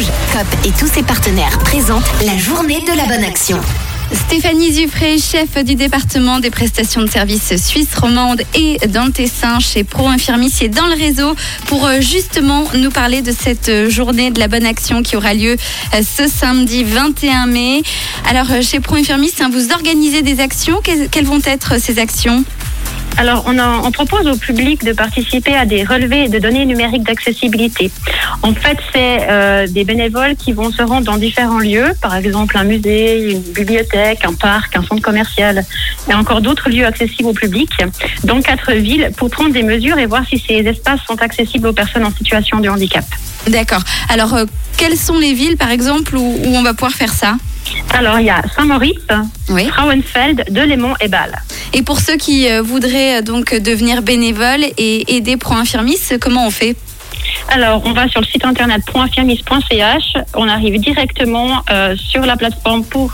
Rouge, COP et tous ses partenaires présentent la journée de la bonne action. Stéphanie Zuffré, chef du département des prestations de services suisse romande et dans le Tessin chez Pro Infirmis et dans le réseau pour euh, justement nous parler de cette euh, journée de la bonne action qui aura lieu euh, ce samedi 21 mai. Alors chez Pro Infirmis, hein, vous organisez des actions. Quelles vont être ces actions? Alors, on, propose au public de participer à des relevés de données numériques d'accessibilité. En fait, c'est euh, des bénévoles qui vont se rendre dans différents lieux, par exemple un musée, une bibliothèque, un parc, un centre commercial, et encore d'autres lieux accessibles au public, dans quatre villes, pour prendre des mesures et voir si ces espaces sont accessibles aux personnes en situation de handicap. D'accord. Alors, euh, quelles sont les villes, par exemple, où, on va pouvoir faire ça? Alors, il y a Saint-Maurice, Frauenfeld, Delémont et Bâle. Et pour ceux qui euh, voudraient euh, donc devenir bénévoles et aider Pro Infirmis, comment on fait? Alors, on va sur le site internet .infirmis.ch, on arrive directement euh, sur la plateforme pour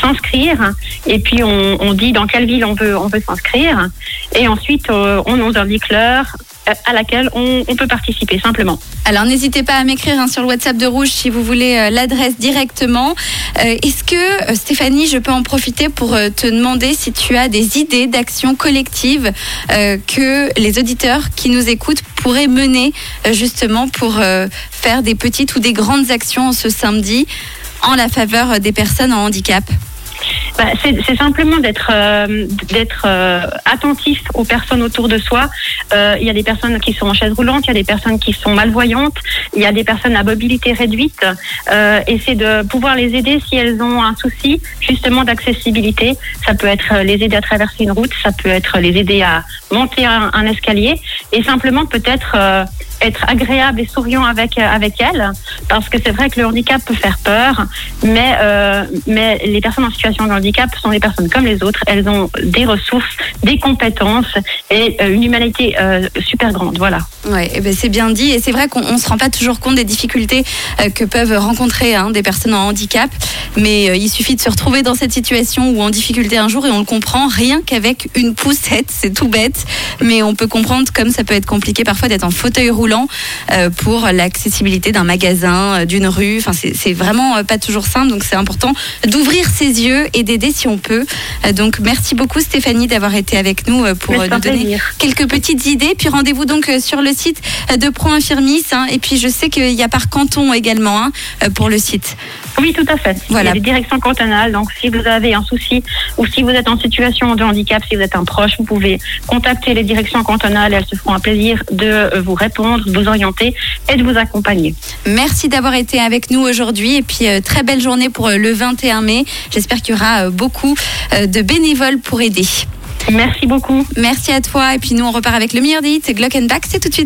s'inscrire. Et puis on, dit dans quelle ville on veut, on veut s'inscrire. Et ensuite on nous indique l'heure, à laquelle on, peut participer simplement. Alors n'hésitez pas à m'écrire hein, sur le WhatsApp de Rouge si vous voulez euh, l'adresse directement. Euh, est-ce que euh, Stéphanie, je peux en profiter pour te demander si tu as des idées d'actions collectives que les auditeurs qui nous écoutent pourraient mener justement pour faire des petites ou des grandes actions ce samedi en la faveur des personnes en handicap? Bah, c'est simplement d'être euh, d'être euh, attentif aux personnes autour de soi. Euh, il y a des personnes qui sont en chaise roulante, il y a des personnes qui sont malvoyantes, il y a des personnes à mobilité réduite. et c'est de pouvoir les aider si elles ont un souci justement d'accessibilité. Ça peut être les aider à traverser une route, ça peut être les aider à monter un, un escalier et simplement peut-être être agréable et souriant avec avec elle parce que c'est vrai que le handicap peut faire peur mais euh, mais les personnes en situation de handicap sont des personnes comme les autres. Elles ont des ressources des compétences et euh, une humanité euh, super grande. Voilà. Ouais eh ben c'est bien dit. Et c'est vrai qu'on ne se rend pas toujours compte des difficultés que peuvent rencontrer hein, des personnes en handicap. Mais il suffit de se retrouver dans cette situation ou en difficulté un jour et on le comprend rien qu'avec une poussette. C'est tout bête mais on peut comprendre comme ça peut être compliqué parfois d'être en fauteuil roulant euh, pour l'accessibilité d'un magasin, euh, d'une rue. Enfin, c'est vraiment euh, pas toujours simple, donc c'est important d'ouvrir ses yeux et d'aider si on peut. Donc, merci beaucoup Stéphanie d'avoir été avec nous pour nous donner quelques petites idées. Puis rendez-vous donc sur le site de Pro Infirmis. Hein. et puis je sais qu'il y a par canton également hein, pour le site. Oui, tout à fait. Voilà. Il y a des directions cantonales. Donc, si vous avez un souci ou si vous êtes en situation de handicap, si vous êtes un proche, vous pouvez contacter les directions cantonales. Elles se feront un plaisir de vous répondre, de vous orienter et de vous accompagner. Merci d'avoir été avec nous aujourd'hui. Et puis, euh, très belle journée pour euh, le 21 mai. J'espère qu'il y aura euh, beaucoup de bénévoles pour aider. Merci beaucoup. Merci à toi. Et puis, nous, on repart avec le meilleur des hits. Glock and Back, c'est tout de suite.